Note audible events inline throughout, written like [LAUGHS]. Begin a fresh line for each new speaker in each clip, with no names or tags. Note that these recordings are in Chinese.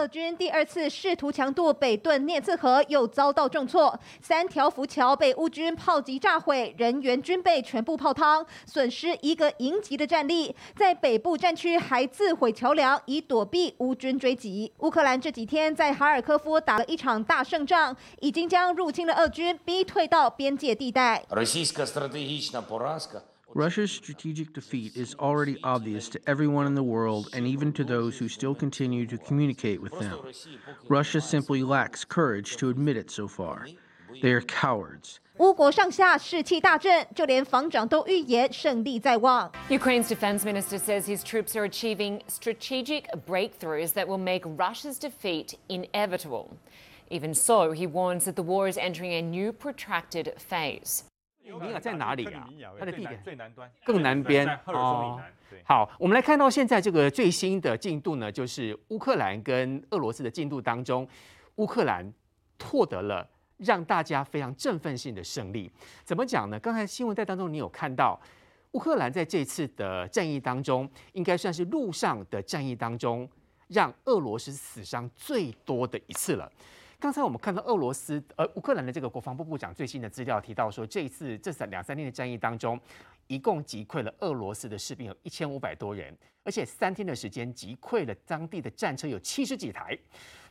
俄军第二次试图强渡北顿涅茨河，又遭到重挫，三条浮桥被乌军炮击炸毁，人员军备全部泡汤，损失一个营级的战力。在北部战区还自毁桥梁，以躲避乌军追击。乌克兰这几天在哈尔科夫打了一场大胜仗，已经将入侵的俄军逼退到边界地带。
Russia's strategic defeat is already obvious to everyone in the world and even to those who still continue to communicate with them. Russia simply lacks courage to admit it so far. They are cowards.
乌国上下士气大振，就连防长都预言胜利在望。
Ukraine's defense minister says his troops are achieving strategic breakthroughs that will make Russia's defeat inevitable. Even so, he warns that the war is entering a new protracted phase.
米尔在哪里啊？它的地点
最南端，
更南边哦。好，我们来看到现在这个最新的进度呢，就是乌克兰跟俄罗斯的进度当中，乌克兰获得了让大家非常振奋性的胜利。怎么讲呢？刚才新闻带当中你有看到，乌克兰在这次的战役当中，应该算是陆上的战役当中，让俄罗斯死伤最多的一次了。刚才我们看到俄罗斯呃乌克兰的这个国防部部长最新的资料提到说，这一次这三两三天的战役当中，一共击溃了俄罗斯的士兵有一千五百多人，而且三天的时间击溃了当地的战车有七十几台。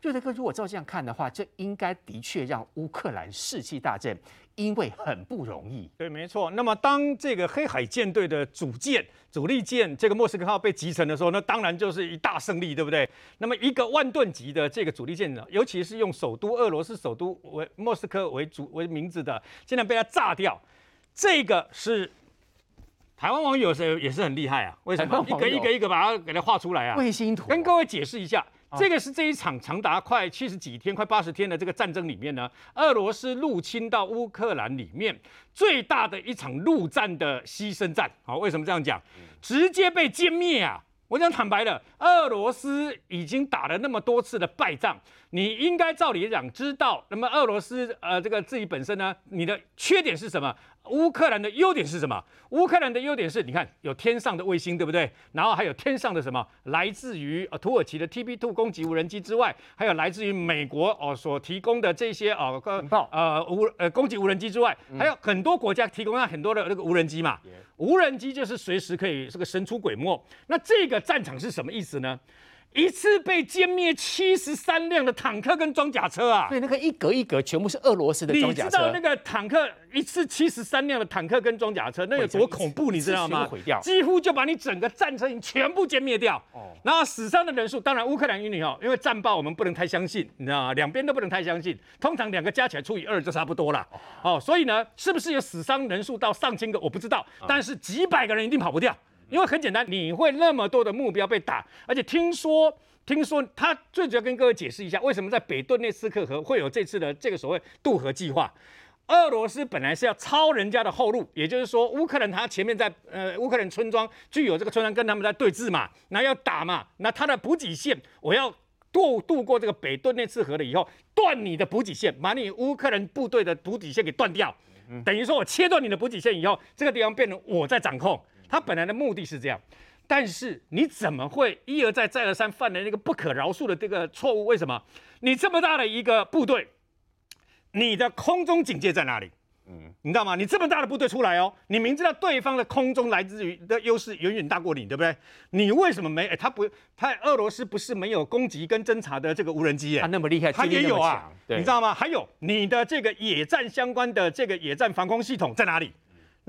瑞德哥，如果照这样看的话，这应该的确让乌克兰士气大振。因为很不容易，
对，没错。那么当这个黑海舰队的主舰、主力舰这个莫斯科号被击沉的时候，那当然就是一大胜利，对不对？那么一个万吨级的这个主力舰呢，尤其是用首都俄罗斯首都为莫斯科为主为名字的，竟然被它炸掉，这个是台湾网友是也是很厉害啊？为什么？一个一个一个把它给它画出来啊？
卫星图，
跟各位解释一下。这个是这一场长达快七十几天、快八十天的这个战争里面呢，俄罗斯入侵到乌克兰里面最大的一场陆战的牺牲战。好，为什么这样讲？直接被歼灭啊！我讲坦白的，俄罗斯已经打了那么多次的败仗，你应该照理讲知道，那么俄罗斯呃这个自己本身呢，你的缺点是什么？乌克兰的优点是什么？乌克兰的优点是，你看有天上的卫星，对不对？然后还有天上的什么？来自于呃土耳其的 TB2 攻击无人机之外，还有来自于美国哦所提供的这些哦呃无呃攻击无人机之外，还有很多国家提供了很多的那个无人机嘛。无人机就是随时可以这个神出鬼没。那这个战场是什么意思呢？一次被歼灭七十三辆的坦克跟装甲车啊！
对，那个一格一格全部是俄罗斯的装甲车。
你知道那个坦克一次七十三辆的坦克跟装甲车，那有多恐怖？你知道吗？
毁掉，
几乎就把你整个战车营全部歼灭掉。哦。然后死伤的人数，当然乌克兰与你哦，因为战报我们不能太相信，你知道吗？两边都不能太相信。通常两个加起来除以二就差不多了。哦。所以呢，是不是有死伤人数到上千个？我不知道。但是几百个人一定跑不掉。因为很简单，你会那么多的目标被打，而且听说，听说他最主要跟各位解释一下，为什么在北顿涅茨克河会有这次的这个所谓渡河计划？俄罗斯本来是要抄人家的后路，也就是说，乌克兰他前面在呃乌克兰村庄具有这个村庄跟他们在对峙嘛，那要打嘛，那他的补给线我要渡渡过这个北顿涅茨河了以后，断你的补给线，把你乌克兰部队的补给线给断掉，等于说我切断你的补给线以后，这个地方变成我在掌控。他本来的目的是这样，但是你怎么会一而再再而三犯了那个不可饶恕的这个错误？为什么？你这么大的一个部队，你的空中警戒在哪里？嗯，你知道吗？你这么大的部队出来哦，你明知道对方的空中来自于的优势远远大过你，对不对？你为什么没？哎，他不，他俄罗斯不是没有攻击跟侦察的这个无人机耶？
他那么厉害，
他也有啊，你知道吗？还有你的这个野战相关的这个野战防空系统在哪里？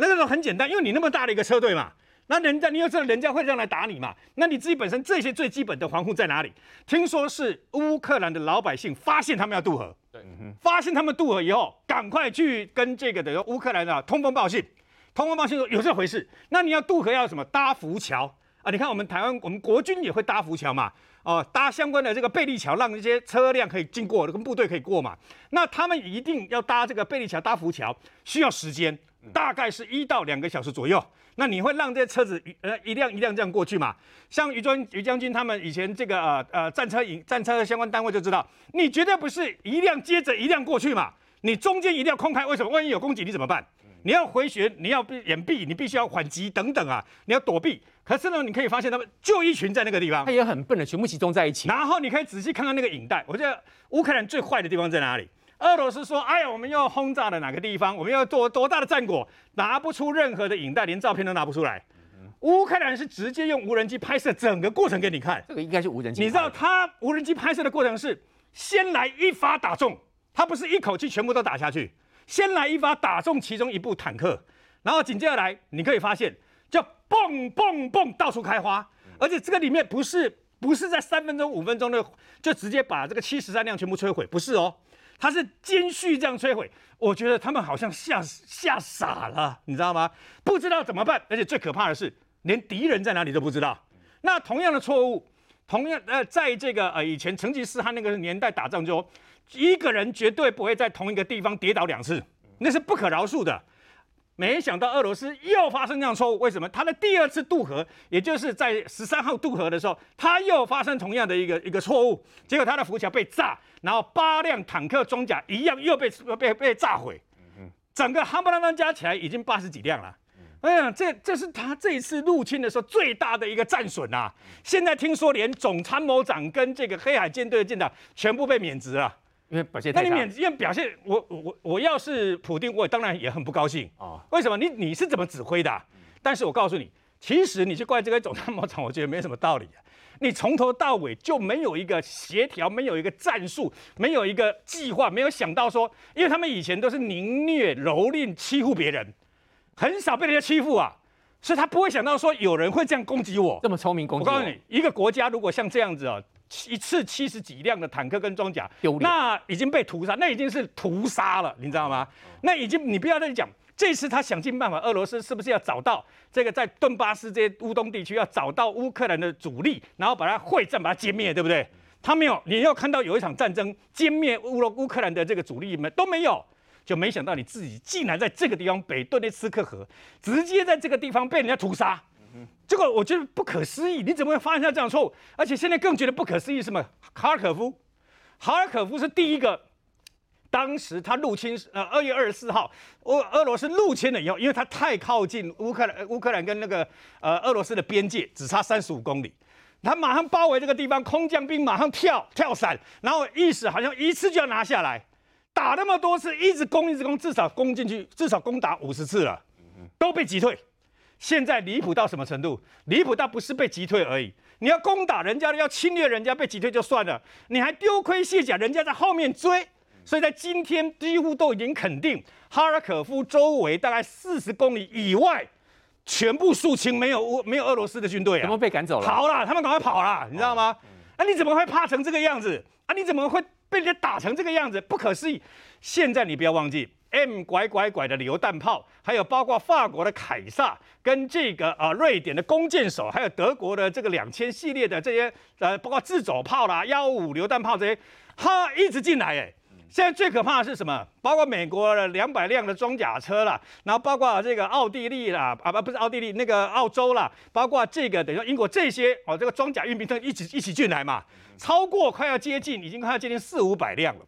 那个时候很简单，因为你那么大的一个车队嘛，那人家你又知道人家会这样来打你嘛，那你自己本身这些最基本的防护在哪里？听说是乌克兰的老百姓发现他们要渡河，对，发现他们渡河以后，赶快去跟这个的乌克兰的通风报信，通风报信说有这回事。那你要渡河要什么？搭浮桥啊！你看我们台湾，我们国军也会搭浮桥嘛，哦，搭相关的这个贝利桥，让这些车辆可以经过，跟部队可以过嘛。那他们一定要搭这个贝利桥，搭浮桥需要时间。大概是一到两个小时左右，那你会让这些车子呃一辆一辆这样过去嘛？像于将于将军他们以前这个呃呃战车营战车的相关单位就知道，你绝对不是一辆接着一辆过去嘛，你中间一定要空开。为什么？万一有攻击你怎么办？你要回旋，你要掩蔽，你必须要缓击等等啊，你要躲避。可是呢，你可以发现他们就一群在那个地方，
他也很笨的，全部集中在一起。
然后你可以仔细看看那个影带，我觉得乌克兰最坏的地方在哪里？俄罗斯说：“哎呀，我们又轰炸了哪个地方？我们要多多大的战果？拿不出任何的影带，连照片都拿不出来。乌克兰是直接用无人机拍摄整个过程给你看。
这个应该是无人机。
你知道他无人机拍摄的过程是先来一发打中，他不是一口气全部都打下去，先来一发打中其中一部坦克，然后紧接着来，你可以发现就蹦蹦蹦到处开花，而且这个里面不是不是在三分钟五分钟的就直接把这个七十三辆全部摧毁，不是哦。”他是连续这样摧毁，我觉得他们好像吓吓傻了，你知道吗？不知道怎么办，而且最可怕的是，连敌人在哪里都不知道。那同样的错误，同样呃，在这个呃以前成吉思汗那个年代打仗就，一个人绝对不会在同一个地方跌倒两次，那是不可饶恕的。没想到俄罗斯又发生这样错误，为什么？他的第二次渡河，也就是在十三号渡河的时候，他又发生同样的一个一个错误，结果他的浮桥被炸，然后八辆坦克装甲一样又被被被炸毁，整个夯不啷当加起来已经八十几辆了。哎呀，这这是他这一次入侵的时候最大的一个战损啊！现在听说连总参谋长跟这个黑海舰队的舰长全部被免职了。
因为表现太差，
那你免因为表现，我我我要是普丁，我当然也很不高兴啊。为什么？你你是怎么指挥的啊？但是我告诉你，其实你去怪这个总参谋长，我觉得没什么道理啊。你从头到尾就没有一个协调，没有一个战术，没有一个计划，没有想到说，因为他们以前都是凌虐、蹂躏、欺负别人，很少被人家欺负啊，所以他不会想到说有人会这样攻击我。
这么聪明攻击我。
我告诉你，一个国家如果像这样子啊。一次七十几辆的坦克跟装甲，那已经被屠杀，那已经是屠杀了，你知道吗？那已经，你不要再讲，这次他想尽办法，俄罗斯是不是要找到这个在顿巴斯这些乌东地区要找到乌克兰的主力，然后把它会战，把它歼灭，对不对？他没有，你要看到有一场战争歼灭乌罗乌克兰的这个主力们都没有，就没想到你自己竟然在这个地方北顿涅茨克河，直接在这个地方被人家屠杀。这个我觉得不可思议，你怎么会发现这样错误？而且现在更觉得不可思议是什么？哈尔可夫，哈尔可夫是第一个，当时他入侵，呃，二月二十四号，俄俄罗斯入侵了以后，因为他太靠近乌克兰，乌克兰跟那个呃俄罗斯的边界只差三十五公里，他马上包围这个地方，空降兵马上跳跳伞，然后意思好像一次就要拿下来，打那么多次，一直攻一直攻，至少攻进去，至少攻打五十次了，都被击退。现在离谱到什么程度？离谱到不是被击退而已，你要攻打人家，要侵略人家，被击退就算了，你还丢盔卸甲，人家在后面追，所以在今天几乎都已经肯定，哈尔可夫周围大概四十公里以外，全部肃清，没有乌没有俄罗斯的军队啊，
全部被赶走了，
跑了，他们赶快跑了，你知道吗？那、哦啊、你怎么会怕成这个样子？啊，你怎么会被人家打成这个样子？不可思议！现在你不要忘记。M 拐拐拐的榴弹炮，还有包括法国的凯撒，跟这个啊瑞典的弓箭手，还有德国的这个两千系列的这些呃，包括自走炮啦、幺五榴弹炮这些，哈一直进来哎。现在最可怕的是什么？包括美国的两百辆的装甲车啦，然后包括这个奥地利啦，啊不不是奥地利那个澳洲啦，包括这个等于说英国这些哦，这个装甲运兵车一起一起进来嘛，超过快要接近，已经快要接近四五百辆了。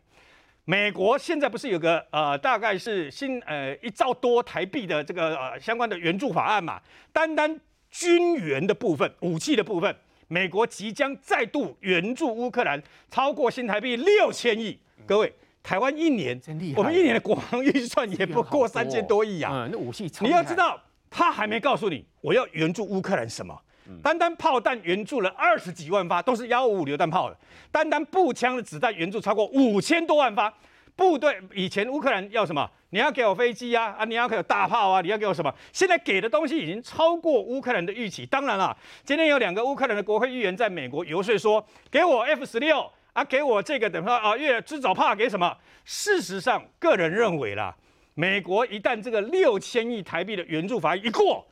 美国现在不是有个呃，大概是新呃一兆多台币的这个呃相关的援助法案嘛？单单军援的部分、武器的部分，美国即将再度援助乌克兰超过新台币六千亿。各位，台湾一年，我们一年的国防预算也不过三千多亿啊。
嗯，那武器，
你要知道，他还没告诉你我要援助乌克兰什么。单单炮弹援助了二十几万发，都是幺五五榴弹炮的。单单步枪的子弹援助超过五千多万发。部队以前乌克兰要什么？你要给我飞机啊啊！你要给我大炮啊！你要给我什么？现在给的东西已经超过乌克兰的预期。当然了，今天有两个乌克兰的国会议员在美国游说说，给我 F 十六啊，给我这个等于说啊，越自走炮给什么？事实上，个人认为啦，美国一旦这个六千亿台币的援助法案一过，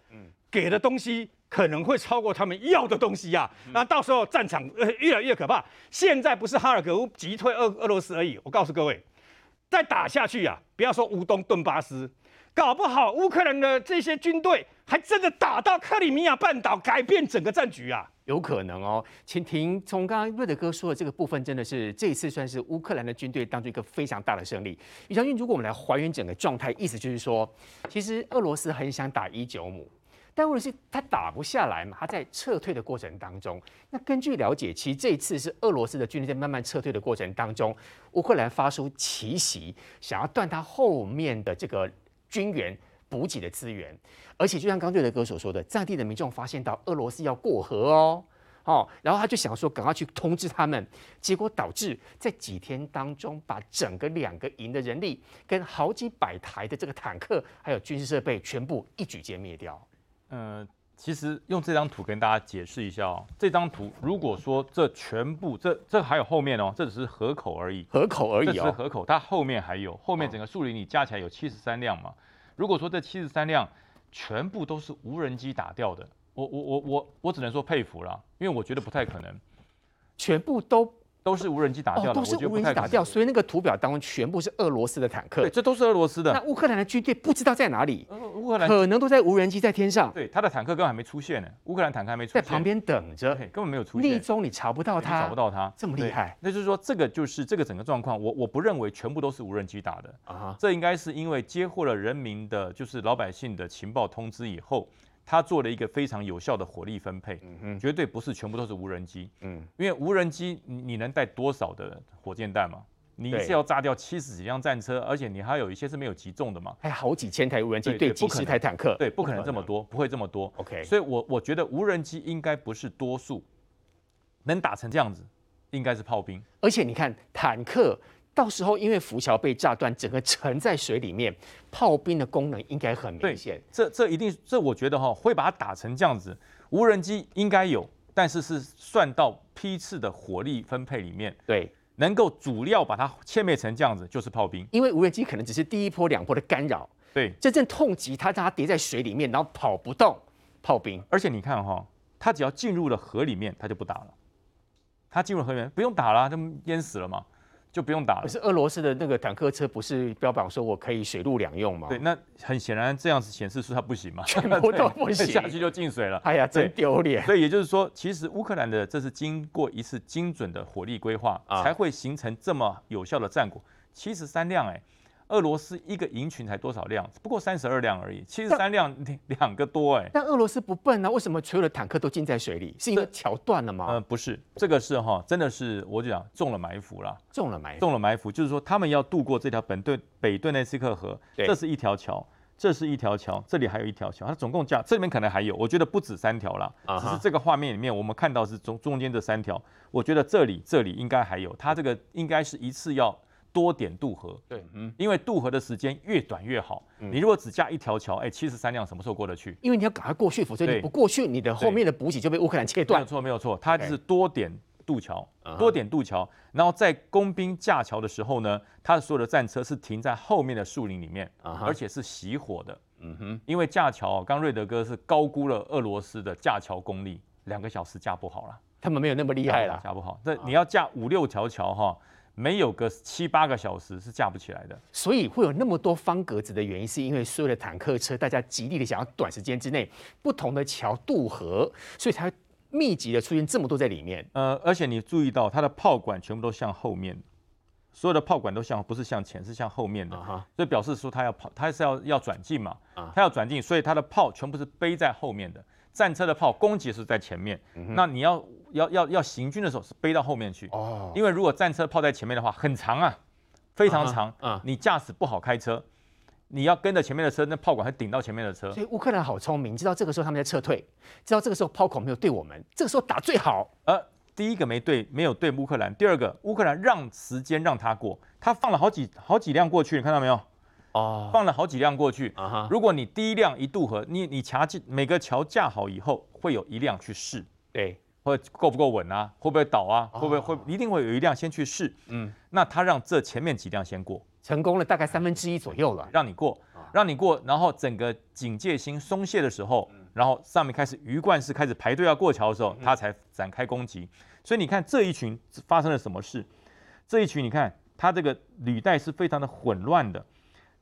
给的东西。可能会超过他们要的东西呀、啊，那到时候战场呃越来越可怕。现在不是哈尔可夫击退俄俄罗斯而已，我告诉各位，再打下去呀、啊，不要说乌东顿巴斯，搞不好乌克兰的这些军队还真的打到克里米亚半岛，改变整个战局啊。
有可能哦。请听，从刚刚瑞德哥说的这个部分，真的是这一次算是乌克兰的军队当中一个非常大的胜利。于将军，如果我们来还原整个状态，意思就是说，其实俄罗斯很想打伊久姆。但问题是，他打不下来嘛？他在撤退的过程当中，那根据了解，其实这一次是俄罗斯的军队在慢慢撤退的过程当中，乌克兰发出奇袭，想要断他后面的这个军援补给的资源。而且，就像刚瑞德哥所说的，在地的民众发现到俄罗斯要过河哦，哦，然后他就想说，赶快去通知他们。结果导致在几天当中，把整个两个营的人力跟好几百台的这个坦克还有军事设备全部一举歼灭掉。
呃，其实用这张图跟大家解释一下哦。这张图如果说这全部这这还有后面哦，这只是河口而已，
河口而已哦，
这是河口，它后面还有，后面整个树林里加起来有七十三辆嘛。如果说这七十三辆全部都是无人机打掉的，我我我我我只能说佩服了，因为我觉得不太可能，
全部都。
都是无人机打掉的，
都是无人机打掉，所以那个图表当中全部是俄罗斯的坦克。
对，这都是俄罗斯的。
那乌克兰的军队不知道在哪里，乌克兰可能都在无人机在天上。
对，他的坦克根本还没出现呢，乌克兰坦克还没出现，
在旁边等着，
根本没有出现。
逆中你查不到他，
找不到他，
这么厉害。
那就是说，这个就是这个整个状况，我我不认为全部都是无人机打的啊，这应该是因为接获了人民的，就是老百姓的情报通知以后。他做了一个非常有效的火力分配，嗯，绝对不是全部都是无人机，嗯，因为无人机你能带多少的火箭弹嘛？你是要炸掉七十几辆战车，而且你还有一些是没有击中的嘛？
还好几千台无人机对几十台坦克，
对，不可能这么多，不会这么多。OK，所以我我觉得无人机应该不是多数，能打成这样子，应该是炮兵。
而且你看坦克。到时候因为浮桥被炸断，整个沉在水里面，炮兵的功能应该很明显。
这这一定，这我觉得哈会把它打成这样子。无人机应该有，但是是算到批次的火力分配里面。
对，
能够主料把它歼灭成这样子，就是炮兵。
因为无人机可能只是第一波、两波的干扰。
对，
真正痛击它，让它跌在水里面，然后跑不动，炮兵。
而且你看哈，它只要进入了河里面，它就不打了。它进入河里面不用打了，就淹死了嘛。就不用打了。可
是俄罗斯的那个坦克车不是标榜说我可以水陆两用吗？
对，那很显然这样子显示出它不行嘛，
全部都 [LAUGHS] 不行，
下去就进水了。
哎呀，真丢脸。
所以也就是说，其实乌克兰的这是经过一次精准的火力规划，啊、才会形成这么有效的战果。七十三辆，哎。俄罗斯一个营群才多少辆？不过三十二辆而已，七十三辆两个多哎。
但俄罗斯不笨啊，为什么所有的坦克都浸在水里？是因为桥断了吗？
呃，不是，这个是哈，真的是我就讲中了埋伏了。
中了埋伏，
中了埋伏，就是说他们要渡过这条本顿北顿内斯克河，这是一条桥，这是一条桥，这里还有一条桥，它总共加这里面可能还有，我觉得不止三条了。只是这个画面里面我们看到是中中间这三条，我觉得这里这里应该还有，它这个应该是一次要。多点渡河，对，嗯，因为渡河的时间越短越好。嗯、你如果只架一条桥，哎，七十三辆什么时候过得去？
因为你要赶快过去，否则你不过去，你的后面的补给就被乌克兰切断。
没有错，没有错，它就是多点渡桥多点渡桥，然后在工兵架桥的时候呢，它的所有的战车是停在后面的树林里面，uh. 而且是熄火的。嗯哼，因为架桥，刚瑞德哥是高估了俄罗斯的架桥功力，两个小时架不好了，
他们没有那么厉害了，
架不好。这你要架五六条桥哈。没有个七八个小时是架不起来的，
所以会有那么多方格子的原因，是因为所有的坦克车，大家极力的想要短时间之内不同的桥渡河，所以才密集的出现这么多在里面。
呃，而且你注意到它的炮管全部都向后面，所有的炮管都向不是向前，是向后面的，uh huh. 所以表示说它要跑，它是要要转进嘛，它要转进，所以它的炮全部是背在后面的。战车的炮攻击是在前面，那你要要要要行军的时候是背到后面去，哦，因为如果战车炮在前面的话很长啊，非常长，啊，啊你驾驶不好开车，你要跟着前面的车，那炮管会顶到前面的车。
所以乌克兰好聪明，知道这个时候他们在撤退，知道这个时候炮口没有对我们，这个时候打最好。
呃，第一个没对，没有对乌克兰，第二个乌克兰让时间让他过，他放了好几好几辆过去，你看到没有？哦，放了好几辆过去。啊哈，如果你第一辆一渡河，你你桥架每个桥架好以后，会有一辆去试，
对，
会够不够稳啊？会不会倒啊？会不会会一定会有一辆先去试。嗯，那他让这前面几辆先过，
成功了大概三分之一左右了，
让你过，让你过，然后整个警戒心松懈的时候，然后上面开始鱼贯式开始排队要过桥的时候，他才展开攻击。所以你看这一群发生了什么事？这一群你看他这个履带是非常的混乱的。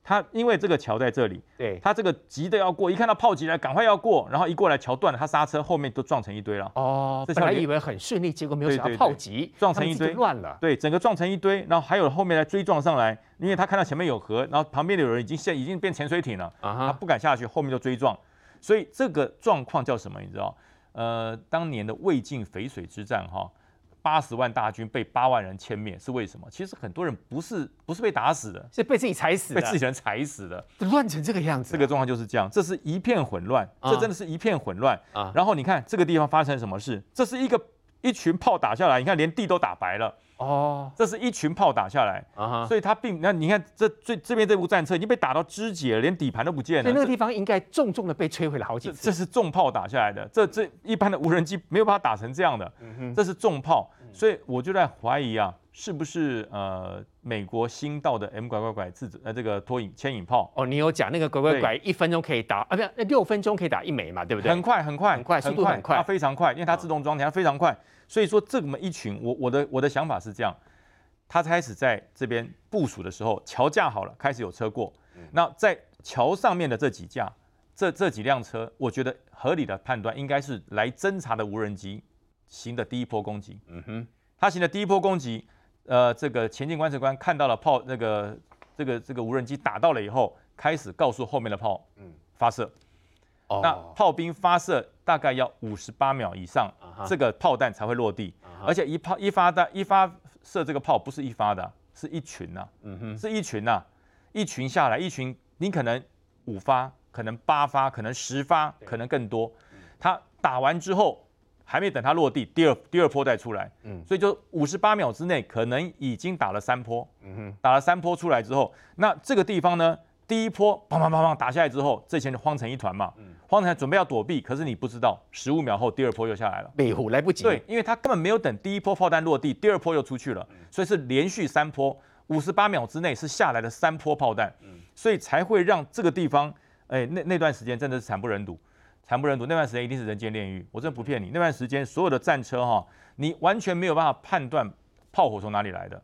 他因为这个桥在这里，
对，
他这个急的要过，一看到炮击来，赶快要过，然后一过来桥断了，他刹车，后面都撞成一堆了。
哦，
这
本来以为很顺利，结果没有想到炮击
撞成一堆
乱了。
对，整个撞成一堆，然后还有后面来追撞上来，因为他看到前面有河，然后旁边的有人已经现已经变潜水艇了，啊、他不敢下去，后面就追撞，所以这个状况叫什么？你知道？呃，当年的魏晋淝水之战，哈。八十万大军被八万人歼灭是为什么？其实很多人不是不是被打死的，
是被自己踩死的，
被自己人踩死的，
乱成这个样子，啊。
这个状况就是这样，这是一片混乱，这真的是一片混乱啊。然后你看这个地方发生什么事？这是一个一群炮打下来，你看连地都打白了。哦，这是一群炮打下来啊，所以它并那你看这最这边这部战车已经被打到肢解了，连底盘都不见了。
所以那个地方应该重重的被摧毁了好几次。
这是重炮打下来的，这这一般的无人机没有办法打成这样的。这是重炮，所以我就在怀疑啊，是不是呃美国新到的 M 拐拐拐自呃这个拖引牵引炮？
哦，你有讲那个拐拐拐一分钟可以打啊，不是六分钟可以打一枚嘛，对不对？
很快很快
很快，速度很快，
它非常快，因为它自动装填，它非常快。所以说这么一群，我我的我的想法是这样。他开始在这边部署的时候，桥架好了，开始有车过。那在桥上面的这几架，这这几辆车，我觉得合理的判断应该是来侦察的无人机行的第一波攻击。嗯哼，他行的第一波攻击，呃，这个前进观测官看到了炮，那个这个这个无人机打到了以后，开始告诉后面的炮，嗯，发射。哦，那炮兵发射大概要五十八秒以上，这个炮弹才会落地，而且一炮一发弹一发。射这个炮不是一发的，是一群呐、啊，嗯哼，是一群呐、啊，一群下来，一群，你可能五发，可能八发，可能十发，可能更多。他打完之后，还没等他落地，第二第二波再出来，嗯，所以就五十八秒之内，可能已经打了三波，嗯哼，打了三波出来之后，那这个地方呢？第一波砰砰砰砰打下来之后，这些人慌成一团嘛，慌成准备要躲避，可是你不知道，十五秒后第二波又下来了，
北湖来不及。
对，因为他根本没有等第一波炮弹落地，第二波又出去了，所以是连续三波，五十八秒之内是下来的三波炮弹，所以才会让这个地方，哎，那那段时间真的是惨不忍睹，惨不忍睹。那段时间一定是人间炼狱，我真的不骗你，那段时间所有的战车哈，你完全没有办法判断炮火从哪里来的。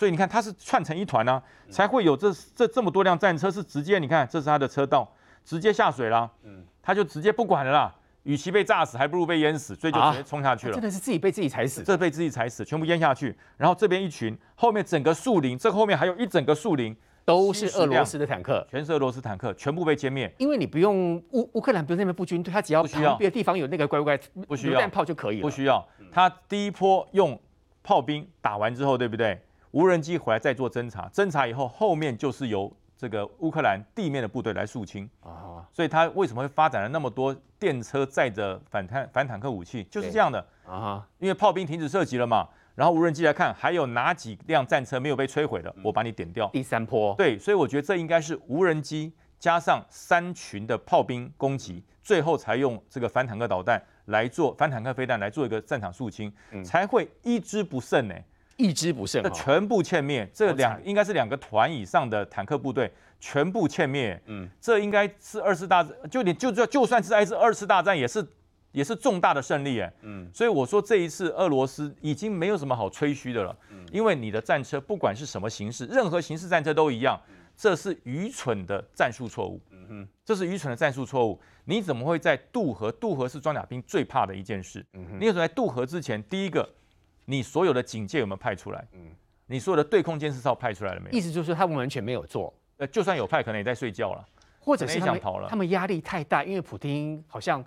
所以你看，它是串成一团呢、啊，才会有这这这么多辆战车是直接，你看这是它的车道，直接下水了，嗯，他就直接不管了啦，与其被炸死，还不如被淹死，所以就直接冲下去了。
真的是自己被自己踩死，
这被自己踩死，全部淹下去。然后这边一群，后面整个树林，这后面还有一整个树林，
都是俄罗斯的坦克，
全是俄罗斯坦克，全部被歼灭。
因为你不用乌乌克兰不用那边布军队，他只要旁边的地方有那个乖乖不需要榴弹炮就可以了，
不需要。他第一波用炮兵打完之后，对不对？无人机回来再做侦查，侦查以后，后面就是由这个乌克兰地面的部队来肃清啊。所以他为什么会发展了那么多电车载着反坦反坦克武器，就是这样的啊。因为炮兵停止射击了嘛，然后无人机来看还有哪几辆战车没有被摧毁的，我把你点掉。
第三波，
对，所以我觉得这应该是无人机加上三群的炮兵攻击，最后才用这个反坦克导弹来做反坦克飞弹来做一个战场肃清，才会一支不剩呢。
一支不剩，
全部歼灭。这两应该是两个团以上的坦克部队全部歼灭。嗯，这应该是二次大战，就你就就就算是二二次大战，也是也是重大的胜利。哎，嗯，所以我说这一次俄罗斯已经没有什么好吹嘘的了。嗯，因为你的战车不管是什么形式，任何形式战车都一样，这是愚蠢的战术错误。嗯哼，这是愚蠢的战术错误。你怎么会在渡河？渡河是装甲兵最怕的一件事。嗯哼，你有时候在渡河之前，第一个。你所有的警戒有没有派出来？嗯，你所有的对空监视哨派出来了没有？
意思就是说他们完全没有做。
呃，就算有派，可能也在睡觉了，
或者是想逃了。他们压力太大，因为普丁好像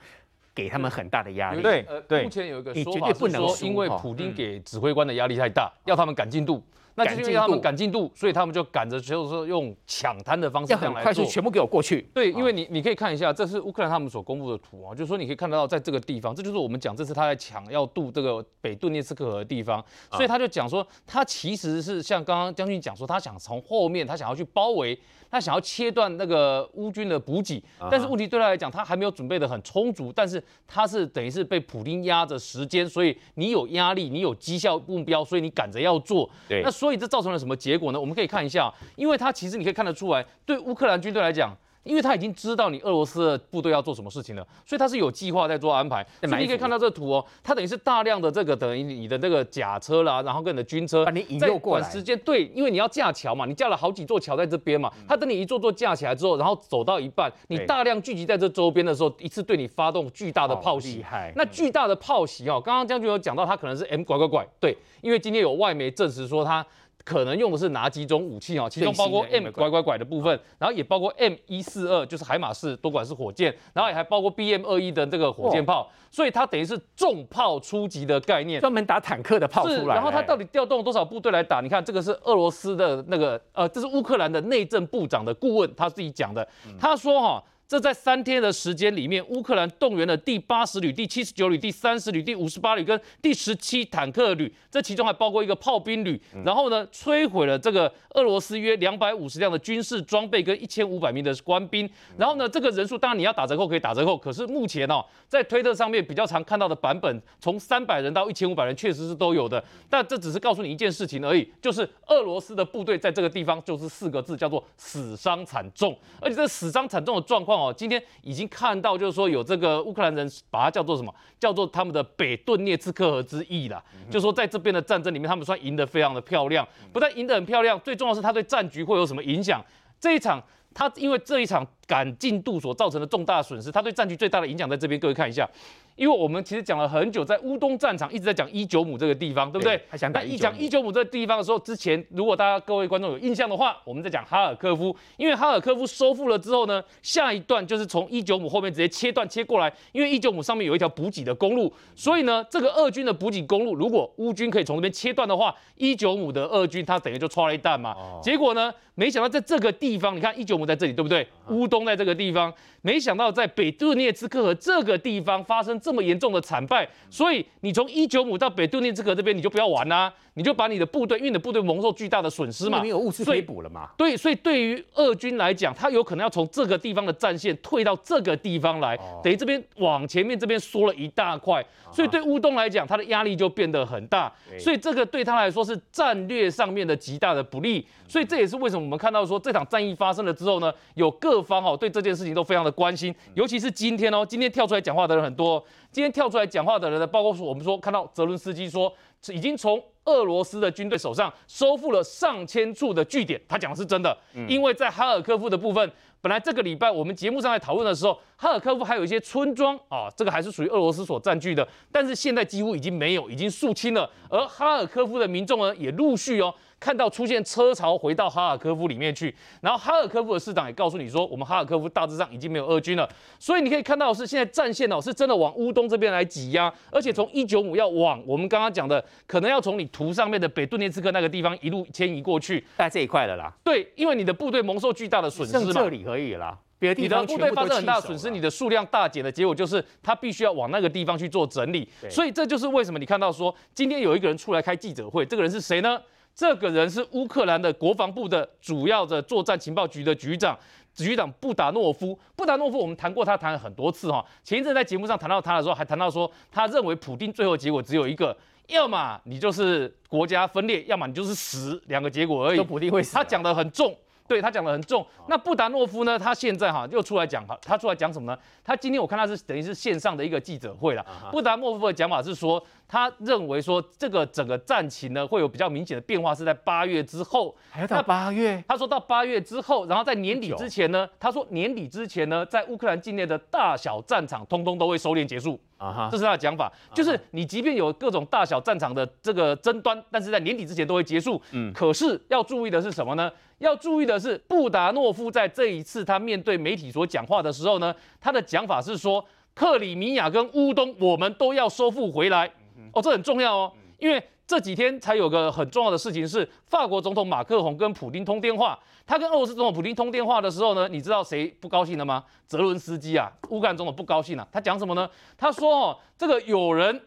给他们很大的压力。
对，对。
目前有一个说法是说，因为普丁给指挥官的压力太大，要他们赶进度。那就是因为他们赶进度，所以他们就赶着，就是说用抢滩的方式这样来，
快速全部给我过去。
对，因为你你可以看一下，这是乌克兰他们所公布的图啊，就是说你可以看得到，在这个地方，这就是我们讲这次他在抢要渡这个北顿涅茨克河的地方，所以他就讲说，他其实是像刚刚将军讲说，他想从后面，他想要去包围，他想要切断那个乌军的补给，但是问题对他来讲，他还没有准备的很充足，但是他是等于是被普丁压着时间，所以你有压力，你有绩效目标，所以你赶着要做。
对，
那所以这造成了什么结果呢？我们可以看一下，因为它其实你可以看得出来，对乌克兰军队来讲，因为他已经知道你俄罗斯的部队要做什么事情了，所以他是有计划在做安排。所以你可以看到这个图哦，他等于是大量的这个等于你的这个甲车啦，然后跟你的军车，
把你引诱过来。
时间对，因为你要架桥嘛，你架了好几座桥在这边嘛，他等你一座座架起来之后，然后走到一半，你大量聚集在这周边的时候，一次对你发动巨大的炮袭。那巨大的炮袭哦，刚刚将军有讲到，他可能是 M 拐拐拐，对，因为今天有外媒证实说他。可能用的是哪几种武器啊？其中包括 M 拐拐拐的部分，然后也包括 M 一四二，就是海马式多管式火箭，然后也还包括 BM 二一的这个火箭炮，所以它等于是重炮出击的概念，
专门打坦克的炮出来。
然后它到底调动多少部队来打？你看这个是俄罗斯的那个呃，这是乌克兰的内政部长的顾问他自己讲的，他说哈。这在三天的时间里面，乌克兰动员了第八十旅、第七十九旅、第三十旅、第五十八旅跟第十七坦克旅，这其中还包括一个炮兵旅。然后呢，摧毁了这个俄罗斯约两百五十辆的军事装备跟一千五百名的官兵。然后呢，这个人数当然你要打折扣可以打折扣，可是目前哦，在推特上面比较常看到的版本，从三百人到一千五百人，确实是都有的。但这只是告诉你一件事情而已，就是俄罗斯的部队在这个地方就是四个字，叫做死伤惨重。而且这死伤惨重的状况。哦，今天已经看到，就是说有这个乌克兰人把它叫做什么？叫做他们的北顿涅茨克河之役啦。就说在这边的战争里面，他们算赢得非常的漂亮。不但赢得很漂亮，最重要是他对战局会有什么影响？这一场，他因为这一场赶进度所造成的重大损失，他对战局最大的影响在这边，各位看一下。因为我们其实讲了很久，在乌东战场一直在讲伊久姆这个地方，对不对？
还想
但一讲伊久姆这个地方的时候，之前如果大家各位观众有印象的话，我们在讲哈尔科夫，因为哈尔科夫收复了之后呢，下一段就是从伊久姆后面直接切断切过来，因为伊久姆上面有一条补给的公路，所以呢，这个俄军的补给公路如果乌军可以从这边切断的话，伊久姆的俄军他等于就剉了一弹嘛。结果呢，没想到在这个地方，你看一九五在这里，对不对？乌东在这个地方，没想到在北顿涅茨克河这个地方发生这么严重的惨败，所以你从一九五到北顿涅茨克这边，你就不要玩啦、啊，你就把你的部队，因为你的部队蒙受巨大的损失嘛，
没有物资可以补了嘛。
对，所以对于俄军来讲，他有可能要从这个地方的战线退到这个地方来，等于这边往前面这边缩了一大块，所以对乌东来讲，他的压力就变得很大，所以这个对他来说是战略上面的极大的不利，所以这也是为什么我们看到说这场战役发生了之后呢，有各方哦对这件事情都非常的关心，尤其是今天哦，今天跳出来讲话的人很多。今天跳出来讲话的人呢，包括说我们说看到泽伦斯基说，已经从俄罗斯的军队手上收复了上千处的据点，他讲的是真的，因为在哈尔科夫的部分，本来这个礼拜我们节目上来讨论的时候，哈尔科夫还有一些村庄啊，这个还是属于俄罗斯所占据的，但是现在几乎已经没有，已经肃清了，而哈尔科夫的民众呢，也陆续哦。看到出现车潮回到哈尔科夫里面去，然后哈尔科夫的市长也告诉你说，我们哈尔科夫大致上已经没有俄军了，所以你可以看到是现在战线哦，是真的往乌东这边来挤压，而且从一九五要往我们刚刚讲的，可能要从你图上面的北顿涅茨克那个地方一路迁移过去，
在这一块了啦。
对，因为你的部队蒙受巨大的损失嘛，
这里可以啦，别的地
方你的部队发生很大的损失，你的数量大减的结果就是他必须要往那个地方去做整理，所以这就是为什么你看到说今天有一个人出来开记者会，这个人是谁呢？这个人是乌克兰的国防部的主要的作战情报局的局长，局长布达诺夫。布达诺夫，我们谈过他，谈了很多次哈。前一阵在节目上谈到他的时候，还谈到说，他认为普丁最后结果只有一个，要么你就是国家分裂，要么你就是死，两个结果而已。
说普丁会死，
他讲的很重。对，他讲得很重，那布达诺夫呢？他现在哈又出来讲哈，他出来讲什么呢？他今天我看他是等于是线上的一个记者会了。布达诺夫的讲法是说，他认为说这个整个战情呢会有比较明显的变化，是在八月之后。
还要到八月？
他说到八月之后，然后在年底之前呢，他说年底之前呢，在乌克兰境内的大小战场通通都会收敛结束。啊哈，这是他的讲法，就是你即便有各种大小战场的这个争端，但是在年底之前都会结束。嗯，可是要注意的是什么呢？要注意的是，布达诺夫在这一次他面对媒体所讲话的时候呢，他的讲法是说，克里米亚跟乌东我们都要收复回来。哦，这很重要哦，因为。这几天才有个很重要的事情是，法国总统马克宏跟普京通电话。他跟俄罗斯总统普京通电话的时候呢，你知道谁不高兴了吗？泽伦斯基啊，乌克兰总统不高兴了。他讲什么呢？他说哦，这个有人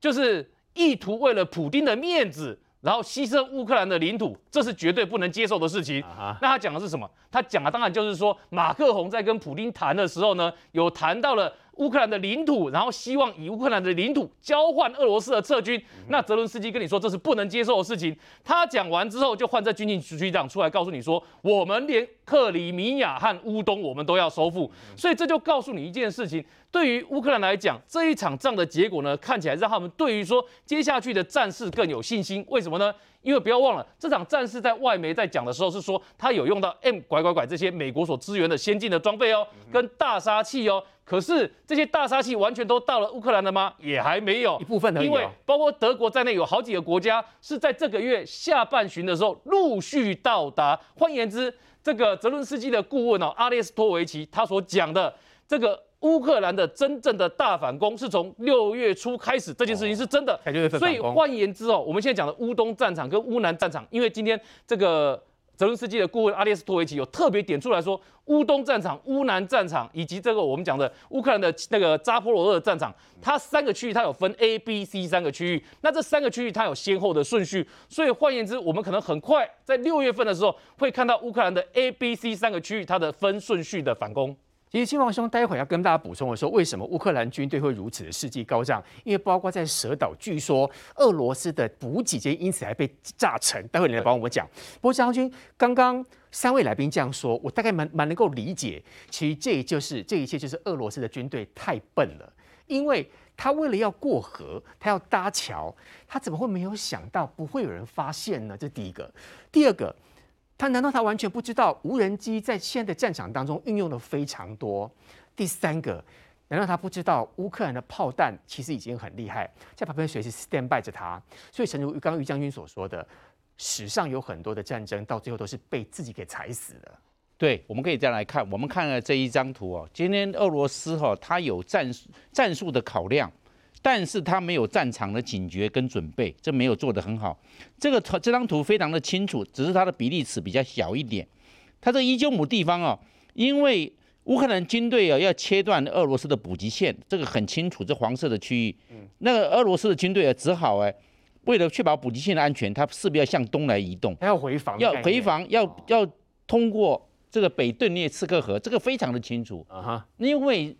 就是意图为了普京的面子，然后牺牲乌克兰的领土，这是绝对不能接受的事情。那他讲的是什么？他讲的当然就是说，马克宏在跟普京谈的时候呢，有谈到了。乌克兰的领土，然后希望以乌克兰的领土交换俄罗斯的撤军。那泽伦斯基跟你说这是不能接受的事情。他讲完之后，就换这军情局长出来告诉你说，我们连克里米亚和乌东我们都要收复。所以这就告诉你一件事情。对于乌克兰来讲，这一场仗的结果呢，看起来让他们对于说接下去的战事更有信心。为什么呢？因为不要忘了，这场战事在外媒在讲的时候是说，它有用到 M 拐拐拐这些美国所支援的先进的装备哦，跟大杀器哦。可是这些大杀器完全都到了乌克兰了吗？也还没有，
一部分而已。
因为包括德国在内，有好几个国家是在这个月下半旬的时候陆续到达。换言之，这个泽伦斯基的顾问哦，阿列斯托维奇他所讲的这个。乌克兰的真正的大反攻是从六月初开始，这件事情是真的。所以换言之哦，我们现在讲的乌东战场跟乌南战场，因为今天这个泽伦斯基的顾问阿列斯托维奇有特别点出来说，乌东战场、乌南战场以及这个我们讲的乌克兰的那个扎波罗热战场，它三个区域它有分 A、B、C 三个区域，那这三个区域它有先后的顺序。所以换言之，我们可能很快在六月份的时候会看到乌克兰的 A、B、C 三个区域它的分顺序的反攻。
其实，嶔煌兄待会要跟大家补充的说，为什么乌克兰军队会如此的士气高涨？因为包括在蛇岛，据说俄罗斯的补给舰因此还被炸沉。待会你来帮我们讲。不过，将军刚刚三位来宾这样说，我大概蛮蛮能够理解。其实，这就是这一切就是俄罗斯的军队太笨了，因为他为了要过河，他要搭桥，他怎么会没有想到不会有人发现呢？这第一个。第二个。他难道他完全不知道无人机在现在的战场当中运用的非常多？第三个，难道他不知道乌克兰的炮弹其实已经很厉害，在旁边随时 stand by 着他？所以，诚如刚刚于将军所说的，史上有很多的战争到最后都是被自己给踩死的。
对，我们可以再来看。我们看了这一张图哦，今天俄罗斯哈，他有战战术的考量。但是他没有战场的警觉跟准备，这没有做得很好。这个图这张图非常的清楚，只是它的比例尺比较小一点。它这一九亩地方哦，因为乌克兰军队啊要切断俄罗斯的补给线，这个很清楚，这黄色的区域。那个俄罗斯的军队啊，只好哎，为了确保补给线的安全，他势必要向东来移动，
要回防，
要回防，要要通过这个北顿涅茨克河，这个非常的清楚啊哈，因为。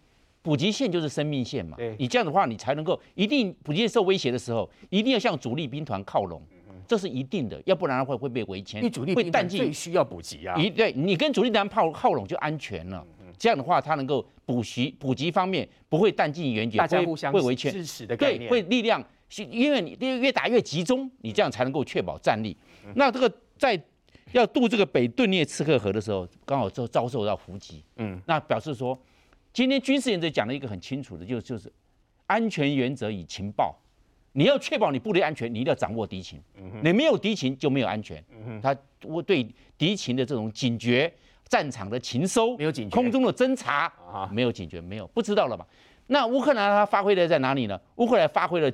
补给线就是生命线嘛，你这样的话，你才能够一定补给线受威胁的时候，一定要向主力兵团靠拢，这是一定的，要不然的话会被围歼。
你主力兵团最需要补给啊，
一对你跟主力兵团靠靠拢就安全了。这样的话，它能够补给补给方面不会弹尽援绝，
大家互相
会围歼
支持的概
念，对，会力量，因为你越打越集中，你这样才能够确保战力。那这个在要渡这个北顿涅茨克河的时候，刚好就遭受到伏击，嗯，那表示说。今天军事原则讲了一个很清楚的，就就是安全原则与情报。你要确保你部队安全，你一定要掌握敌情。你没有敌情就没有安全。他我对敌情的这种警觉，战场的情收，
没有警觉，
空中的侦察没有警觉，没有不知道了吧？那乌克兰它发挥的在哪里呢？乌克兰发挥了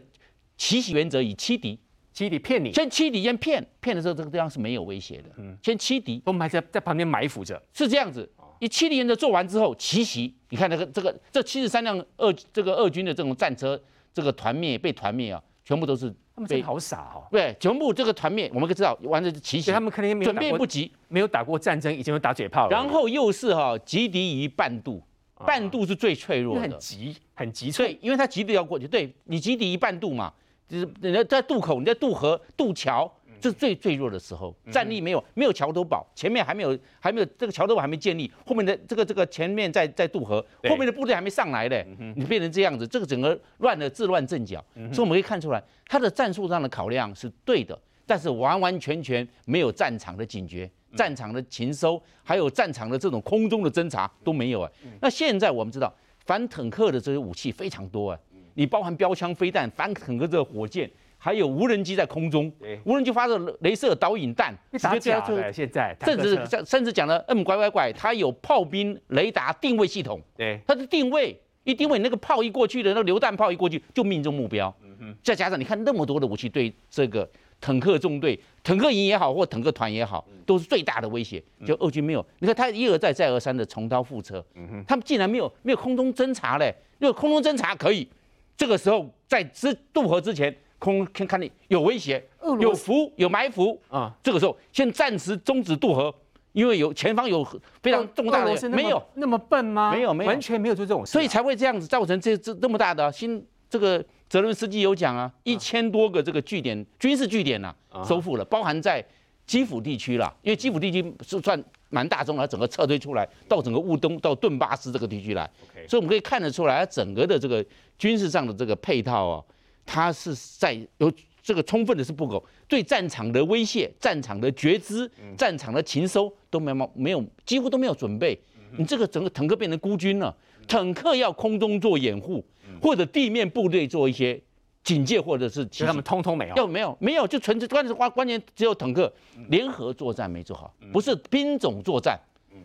奇袭原则以欺敌，
欺敌骗你，
先欺敌先骗，骗的时候这个地方是没有威胁的。先欺敌，
我们还在在旁边埋伏着，
是这样子。以欺敌原则做完之后，奇袭，你看那个这个这七十三辆俄这个俄军的这种战车，这个团灭被团灭啊，全部都是
他们真的好傻哦。
对，全部这个团灭，我们可知道完全是奇袭。
他们肯定没有
准备不及，
没有打过战争，已经有打嘴炮了。
然后又是哈击敌于半渡，半渡是最脆弱的，
很急很急脆，
因为他急着要过去。对，你击敌于半渡嘛，就是人家在渡口，你在渡河渡桥。这是最最弱的时候，战力没有没有桥头堡，前面还没有还没有这个桥头堡还没建立，后面的这个这个前面在在渡河，后面的部队还没上来嘞，你变成这样子，这个整个乱了自乱阵脚，所以我们可以看出来，他的战术上的考量是对的，但是完完全全没有战场的警觉、战场的情收，还有战场的这种空中的侦察都没有啊。那现在我们知道反坦克的这些武器非常多啊，你包含标枪、飞弹、反坦克这个火箭。还有无人机在空中，无人机发射镭射导引弹，
打假的。现在
甚至甚至讲了，M 拐拐拐，它有炮兵雷达定位系统，
对，
它的定位一定位，那个炮一过去的，那个榴弹炮一过去就命中目标。嗯哼，再加上你看那么多的武器，对这个坦克纵队、坦克营也好，或坦克团也好，都是最大的威胁。就俄军没有，你看他一而再再而三的重蹈覆辙。嗯哼，他们竟然没有没有空中侦察嘞，因为空中侦察可以，这个时候在之渡河之前。空看看你有威胁，有伏有埋伏。啊！这个时候先暂时终止渡河，因为有前方有非常重大的，没有。
那么笨吗？
没有没有，
完全没有做这种事，
所以才会这样子造成这这这么大的新这个泽伦斯基有讲啊，一千多个这个据点军事据点呐收复了，包含在基辅地区了，因为基辅地区是算蛮大众的，整个撤退出来到整个乌东到顿巴斯这个地区来，所以我们可以看得出来，它整个的这个军事上的这个配套啊，它是在有。这个充分的是不够，对战场的威胁、战场的觉知、战场的情收都没有没有几乎都没有准备。你这个整个坦克变成孤军了，坦克要空中做掩护，或者地面部队做一些警戒，或者是其
他们通通没有，
要没有没有就纯粹关键关关键只有坦克联合作战没做好，不是兵种作战，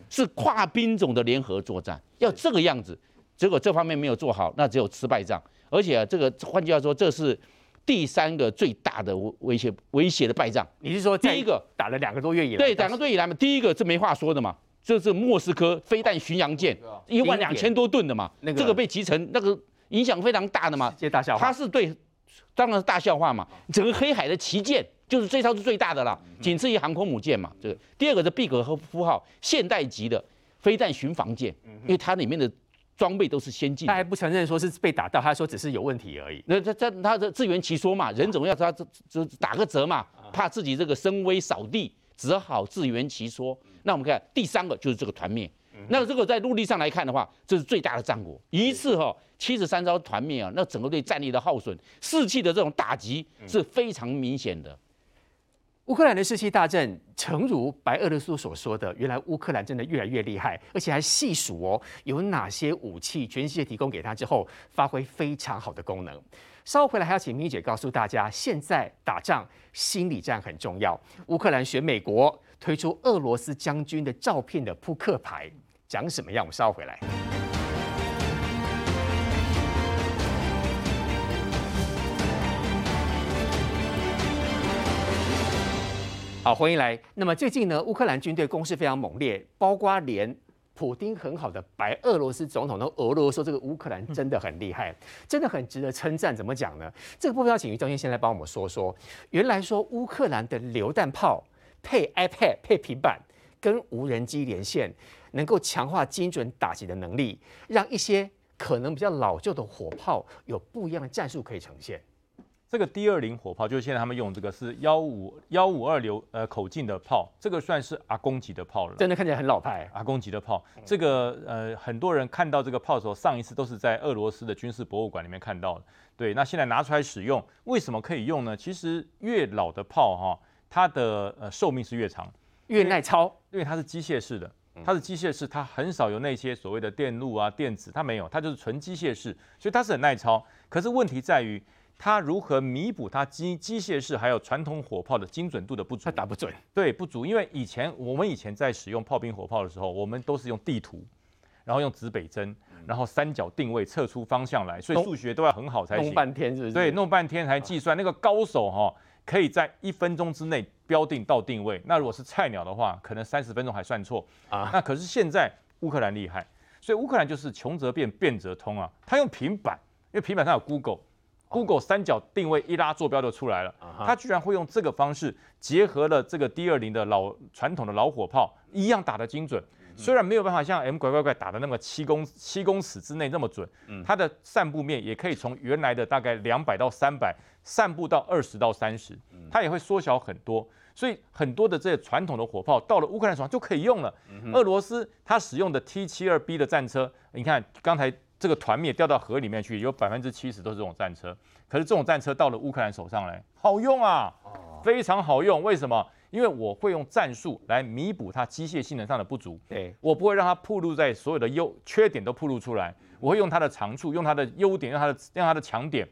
是跨兵种的联合作战，要这个样子，结果这方面没有做好，那只有吃败仗。而且啊，这个换句话说，这是。第三个最大的威胁威胁的败仗，
你是说第一个打了两个多月以来？
对，两个多月以来嘛，第一个这没话说的嘛，这是莫斯科飞弹巡洋舰，一万两千多吨的嘛，这个被击沉，那个影响非常大的嘛，
大笑话。
它是对，当然是大笑话嘛。整个黑海的旗舰就是这艘是最大的了，仅次于航空母舰嘛。这个第二个是毕格夫号现代级的飞弹巡防舰，因为它里面的。装备都是先进，
他还不承认说是被打到，他说只是有问题而已。
那他他他的自圆其说嘛，人总要他就打个折嘛，怕自己这个声威扫地，只好自圆其说。那我们看第三个就是这个团灭，那如果在陆地上来看的话，这是最大的战果，一次哈七十三艘团灭啊，那整个对战力的耗损、士气的这种打击是非常明显的。
乌克兰的士气大振，诚如白俄罗斯所说的，原来乌克兰真的越来越厉害，而且还细数哦，有哪些武器全世界提供给他之后，发挥非常好的功能。稍后回来还要请咪姐告诉大家，现在打仗心理战很重要。乌克兰选美国推出俄罗斯将军的照片的扑克牌，长什么样？我们稍回来。好，欢迎来。那么最近呢，乌克兰军队攻势非常猛烈，包括连普丁很好的白俄罗斯总统都俄罗斯说，这个乌克兰真的很厉害，真的很值得称赞。怎么讲呢？这个部分要请于将军先来帮我们说说。原来说乌克兰的榴弹炮配 iPad 配平板，跟无人机连线，能够强化精准打击的能力，让一些可能比较老旧的火炮有不一样的战术可以呈现。
这个 D 二零火炮就是现在他们用这个是幺五幺五二流呃口径的炮，这个算是阿公级的炮了，
真的看起来很老派。
阿公级的炮，这个呃很多人看到这个炮的时候，上一次都是在俄罗斯的军事博物馆里面看到的。对，那现在拿出来使用，为什么可以用呢？其实越老的炮哈，它的呃寿命是越长，
越耐操，
因为它是机械式的，它是机械式，它很少有那些所谓的电路啊电子，它没有，它就是纯机械式，所以它是很耐操。可是问题在于。它如何弥补它机机械式还有传统火炮的精准度的不足？
它打不准，
对，不足。因为以前我们以前在使用炮兵火炮的时候，我们都是用地图，然后用指北针，然后三角定位测出方向来，所以数学都要很好才行。
弄半天是不是？
对，弄半天才计算。那个高手哈，可以在一分钟之内标定到定位。那如果是菜鸟的话，可能三十分钟还算错啊。那可是现在乌克兰厉害，所以乌克兰就是穷则变，变则通啊。他用平板，因为平板上有 Google。Google 三角定位一拉坐标就出来了，它居然会用这个方式结合了这个 D 二零的老传统的老火炮，一样打得精准。虽然没有办法像 M 拐拐拐打的那么七公七公尺之内那么准，它的散布面也可以从原来的大概两百到三百散布到二十到三十，它也会缩小很多。所以很多的这些传统的火炮到了乌克兰手上就可以用了。俄罗斯它使用的 T 七二 B 的战车，你看刚才。这个团灭掉到河里面去，有百分之七十都是这种战车。可是这种战车到了乌克兰手上来，好用啊，非常好用。为什么？因为我会用战术来弥补它机械性能上的不足。对，我不会让它暴露在所有的优缺点都暴露出来。我会用它的长处，用它的优点，用它的让它的强点。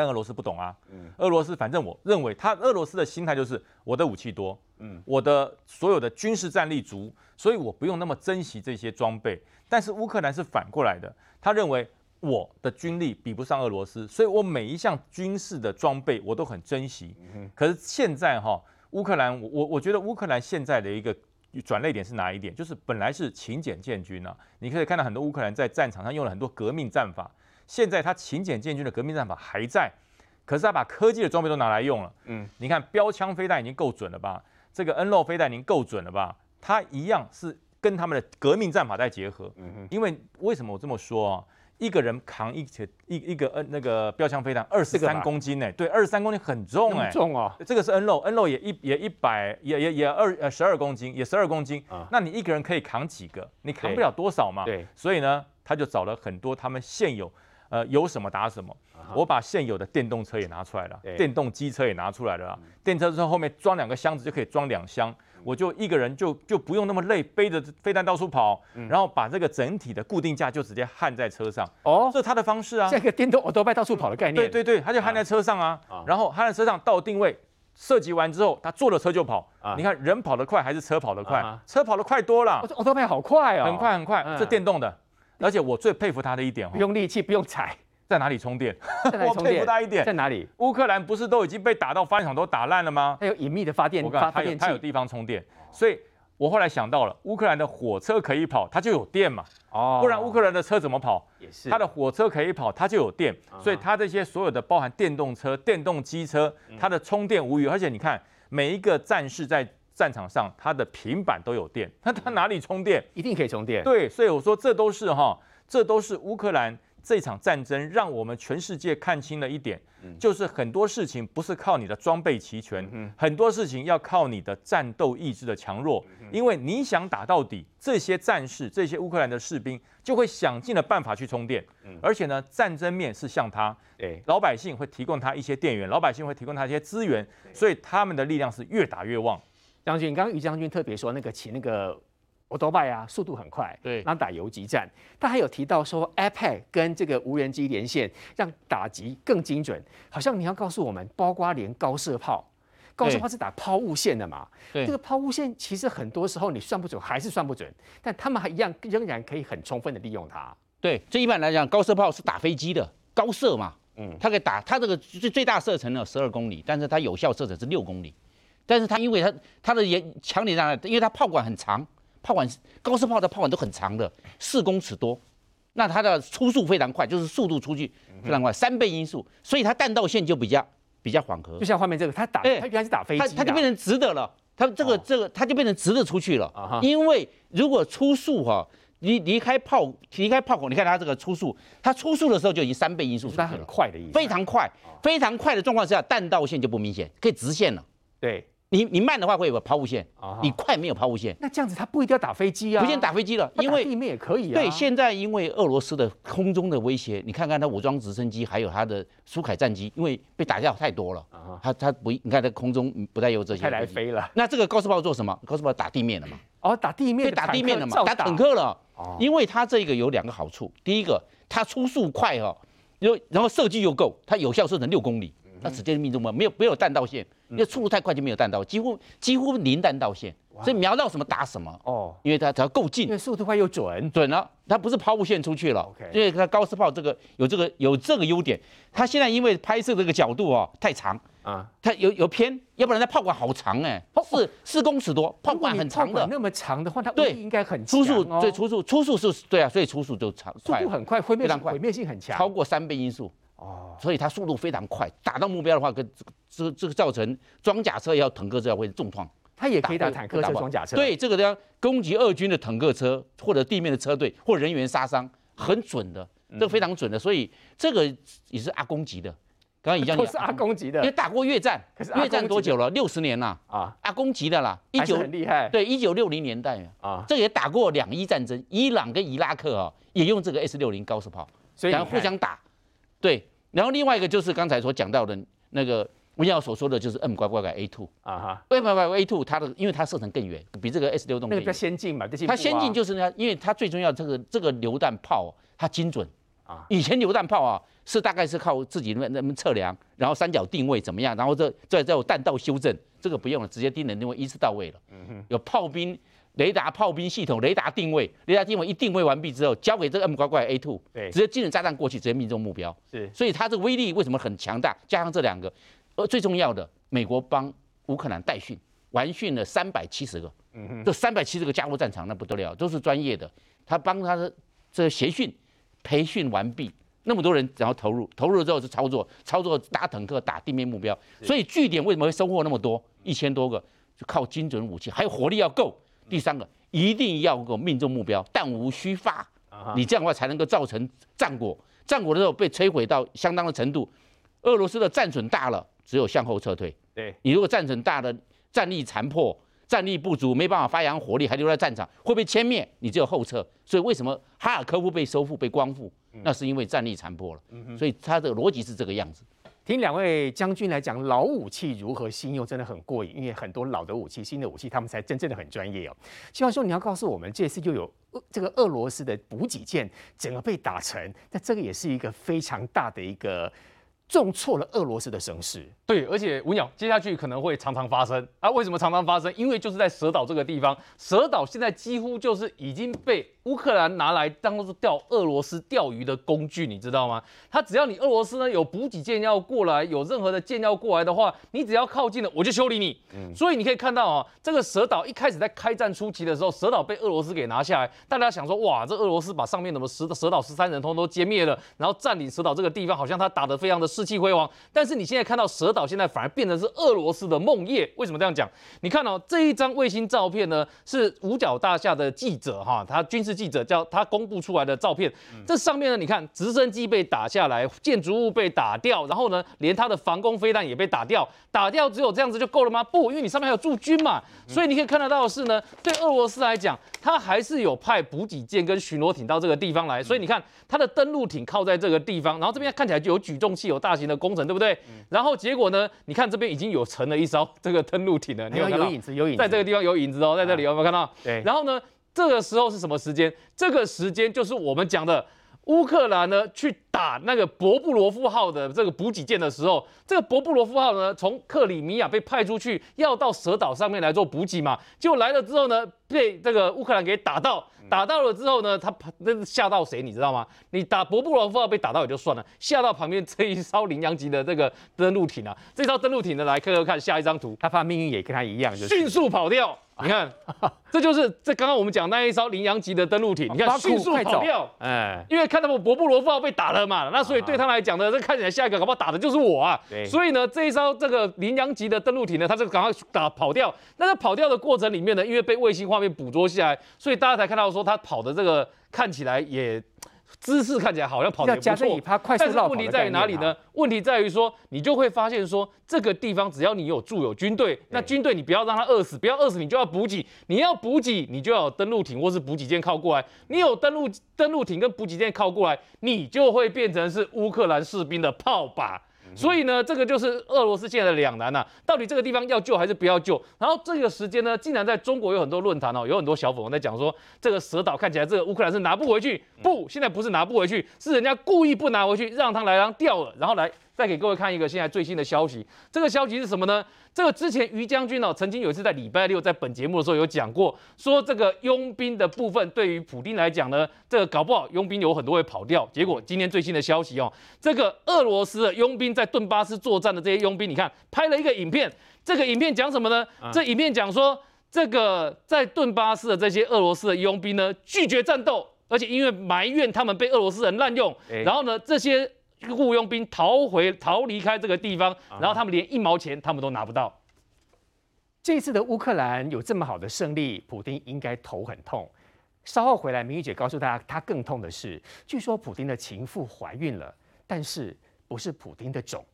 但俄罗斯不懂啊，嗯俄罗斯反正我认为他俄罗斯的心态就是我的武器多，嗯，我的所有的军事战力足，所以我不用那么珍惜这些装备。但是乌克兰是反过来的。他认为我的军力比不上俄罗斯，所以我每一项军事的装备我都很珍惜。可是现在哈，乌克兰，我我觉得乌克兰现在的一个转泪点是哪一点？就是本来是勤俭建军啊，你可以看到很多乌克兰在战场上用了很多革命战法，现在他勤俭建军的革命战法还在，可是他把科技的装备都拿来用了。嗯，你看标枪飞弹已经够准了吧？这个 N 六飞弹已经够准了吧？它一样是跟他们的革命战法在结合。因为为什么我这么说啊？一个人扛一个一一个 N 那个标枪飞弹二十三公斤呢？对，二十三公斤很重哎，
重哦。
这个是 N 肉，N 肉也一也一百也也也二呃十二公斤，也十二公斤。那你一个人可以扛几个？你扛不了多少嘛。
对。
所以呢，他就找了很多他们现有呃有什么打什么。我把现有的电动车也拿出来了，电动机车也拿出来了。电车之后后面装两个箱子就可以装两箱。我就一个人就就不用那么累，背着飞弹到处跑，然后把这个整体的固定架就直接焊在车上。哦，这是他的方式啊。
这个电动欧兜拜到处跑的概念。
对对对，他就焊在车上啊，然后焊在车上到定位，射击完之后，他坐了车就跑。你看人跑得快还是车跑得快？车跑得快多了。
欧兜拜好快啊，
很快很快，是电动的。而且我最佩服他的一点，
不用力气，不用踩。
在哪里充电？
我佩服他一点。在哪里？
乌克兰不是都已经被打到发电厂都打烂了吗？
它有隐秘的发电，发
电它有地方充电，所以。我后来想到了，乌克兰的火车可以跑，它就有电嘛。哦，不然乌克兰的车怎么跑？
也是。
它的火车可以跑，它就有电，所以它这些所有的包含电动车、电动机车，它的充电无虞。而且你看，每一个战士在战场上，他的平板都有电，那他哪里充电？
一定可以充电。
对，所以我说这都是哈，这都是乌克兰。这场战争让我们全世界看清了一点，就是很多事情不是靠你的装备齐全，很多事情要靠你的战斗意志的强弱。因为你想打到底，这些战士、这些乌克兰的士兵就会想尽了办法去充电。而且呢，战争面是向他，老百姓会提供他一些电源，老百姓会提供他一些资源，所以他们的力量是越打越旺。
将军，刚刚于将军特别说那个骑那个。欧多拜啊，速度很快，
对，
然后打游击战。他还有提到说，iPad 跟这个无人机连线，让打击更精准。好像你要告诉我们，包括连高射炮，高射炮是打抛物线的嘛？对，这个抛物线其实很多时候你算不准，还是算不准。但他们还一样，仍然可以很充分的利用它。
对，这一般来讲，高射炮是打飞机的，高射嘛，嗯，它可以打，它这个最最大射程呢十二公里，但是它有效射程是六公里。但是它因为它它的严强点在哪？因为它炮管很长。炮管高射炮的炮管都很长的，四公尺多，那它的初速非常快，就是速度出去非常快，三倍音速，所以它弹道线就比较比较缓和。
就像画面这个，它打，它原来是打飞机，
它就变成直的了，它这个这个它就变成直的出去了。因为如果初速哈，离离开炮离开炮口，你看它这个初速，它初速的时候就已经三倍音速，
它很快的意思，
非常快，非常快的状况下，弹道线就不明显，可以直线了。
对。
你你慢的话会有个抛物线，你快没有抛物线。
那这样子他不一定要打飞机啊，
不一定打飞机了，因为
地面也可以啊。
对，现在因为俄罗斯的空中的威胁，你看看他武装直升机还有他的苏凯战机，因为被打掉太多了，他他不，你看它空中不再有这些。
太来飞了。
那这个高射炮做什么？高射炮打地面了嘛？
哦，打地面，
对，打地面了嘛？打坦克了。哦。因为它这个有两个好处，第一个它初速快哈，又然后射距又够，它有效射程六公里。它直接命中嘛，没有没有弹道线，因为速度太快就没有弹道，几乎几乎零弹道线，所以瞄到什么打什么哦，因为它只要够近，
因为速度快又准，
准了，它不是抛物线出去了，因为它高射炮这个有这个有这个优点，它现在因为拍摄这个角度哦太长啊，它有有偏，要不然它炮管好长哎，四四公尺多，炮管很长的，
那么长的话，它对应该很
初速，对初速初速是，对啊，所以初速就长，
速度很快，毁灭性毁灭性很强，
超过三倍音速。哦，所以它速度非常快，打到目标的话，跟这个这个造成装甲车也好，坦克车也会重创。
它也可以打坦克车、装甲车。
对，这个要攻击俄军的坦克车或者地面的车队或人员杀伤，很准的，这个非常准的。所以这个也是阿公级的。刚刚已经 [LAUGHS] 讲，
是阿公级的，
因为打过越战，越战多久了？六十年了啊，阿公级的啦，
一九很厉害。
对，一九六零年代啊，这也打过两伊战争，伊朗跟伊拉克啊，也用这个 S 六零高射炮，然后互相打，对。然后另外一个就是刚才所讲到的那个文耀所说的，就是 M 乖乖改 A two 啊哈，M 拐拐拐 A two 它的因为它射程更远，比这个 S 六动那
个比较先进嘛，
它先进就是呢，因为它最重要这个这个榴弹炮它精准。啊，以前榴弹炮啊是大概是靠自己那那么测量，然后三角定位怎么样，然后这再再有弹道修正，这个不用了，直接定的定位一次到位了，有炮兵。雷达炮兵系统，雷达定位，雷达定位一定位完毕之后，交给这个 M 拐拐 A two，对，直接精准炸弹过去，直接命中目标。是，所以它这个威力为什么很强大？加上这两个，而最重要的，美国帮乌克兰代训，完训了三百七十个，嗯哼，这三百七十个加入战场那不得了，都是专业的。他帮他的这个协训、培训完毕，那么多人然后投入，投入了之后是操作，操作打坦克、打地面目标。所以据点为什么会收获那么多？一千多个，就靠精准武器，还有火力要够。第三个一定要够命中目标，弹无虚发。你这样的话才能够造成战果。战果的时候被摧毁到相当的程度，俄罗斯的战损大了，只有向后撤退。
对，
你如果战损大了，战力残破，战力不足，没办法发扬火力，还留在战场，会被歼灭，你只有后撤。所以为什么哈尔科夫被收复、被光复？那是因为战力残破了。所以他的逻辑是这个样子。
听两位将军来讲老武器如何新用，真的很过瘾。因为很多老的武器、新的武器，他们才真正的很专业哦。希望说你要告诉我们，这次又有这个俄罗斯的补给舰整个被打沉，那这个也是一个非常大的一个。重挫了俄罗斯的声势，
对，而且文鸟接下去可能会常常发生啊？为什么常常发生？因为就是在蛇岛这个地方，蛇岛现在几乎就是已经被乌克兰拿来当做钓俄罗斯钓鱼的工具，你知道吗？他只要你俄罗斯呢有补给舰要过来，有任何的舰要过来的话，你只要靠近了，我就修理你。嗯，所以你可以看到啊，这个蛇岛一开始在开战初期的时候，蛇岛被俄罗斯给拿下来，大家想说哇，这俄罗斯把上面什么蛇蛇岛十三人通都歼灭了，然后占领蛇岛这个地方，好像他打得非常的士气辉煌，但是你现在看到蛇岛现在反而变成是俄罗斯的梦魇。为什么这样讲？你看哦，这一张卫星照片呢，是五角大厦的记者哈，他军事记者叫他公布出来的照片。这上面呢，你看直升机被打下来，建筑物被打掉，然后呢，连他的防空飞弹也被打掉。打掉只有这样子就够了吗？不，因为你上面还有驻军嘛，所以你可以看得到的是呢，对俄罗斯来讲，他还是有派补给舰跟巡逻艇到这个地方来。所以你看，他的登陆艇靠在这个地方，然后这边看起来就有举重器，有大型的工程，对不对？然后结果呢？你看这边已经有沉了一艘 [LAUGHS] 这个登陆艇了，你有看到？
有影子，有影子，
在这个地方有影子哦，在这里有没有看到？
对。
然后呢，这个时候是什么时间？这个时间就是我们讲的乌克兰呢去打那个博布罗夫号的这个补给舰的时候，这个博布罗夫号呢从克里米亚被派出去，要到蛇岛上面来做补给嘛，结果来了之后呢，被这个乌克兰给打到。打到了之后呢，他那吓到谁？你知道吗？你打博布罗夫号被打到也就算了，吓到旁边这一艘羚羊级的这个登陆艇啊，这艘登陆艇呢，来看看下一张图，
他怕命运也跟他一样，就是
迅速跑掉。你看，这就是这刚刚我们讲那一艘羚羊级的登陆艇，你看迅速跑掉，哎，因为看到我博布罗夫号被打了嘛，那所以对他来讲呢，这看起来下一个搞不好打的就是我啊。对，所以呢，这一艘这个羚羊级的登陆艇呢，它就赶快打跑掉。那在跑掉的过程里面呢，因为被卫星画面捕捉下来，所以大家才看到说他跑的这个看起来也。姿势看起来好像跑得不错，但是问题在于哪里呢？问题在于说，你就会发现说，这个地方只要你有驻有军队，那军队你不要让他饿死，不要饿死你就要补给，你要补给你就要有登陆艇或是补给舰靠过来，你有登陆登陆艇跟补给舰靠过来，你就会变成是乌克兰士兵的炮靶。所以呢，这个就是俄罗斯现在的两难呐、啊，到底这个地方要救还是不要救？然后这个时间呢，竟然在中国有很多论坛哦，有很多小粉红在讲说，这个蛇岛看起来这个乌克兰是拿不回去，不，现在不是拿不回去，是人家故意不拿回去，让他来让掉了，然后来。再给各位看一个现在最新的消息，这个消息是什么呢？这个之前于将军哦，曾经有一次在礼拜六在本节目的时候有讲过，说这个佣兵的部分对于普丁来讲呢，这个搞不好佣兵有很多会跑掉。结果今天最新的消息哦，这个俄罗斯的佣兵在顿巴斯作战的这些佣兵，你看拍了一个影片，这个影片讲什么呢？这影片讲说，这个在顿巴斯的这些俄罗斯的佣兵呢，拒绝战斗，而且因为埋怨他们被俄罗斯人滥用，然后呢这些。雇佣兵逃回、逃离开这个地方，然后他们连一毛钱他们都拿不到。
这次的乌克兰有这么好的胜利，普丁应该头很痛。稍后回来，明玉姐告诉大家，她更痛的是，据说普丁的情妇怀孕了，但是不是普丁的种。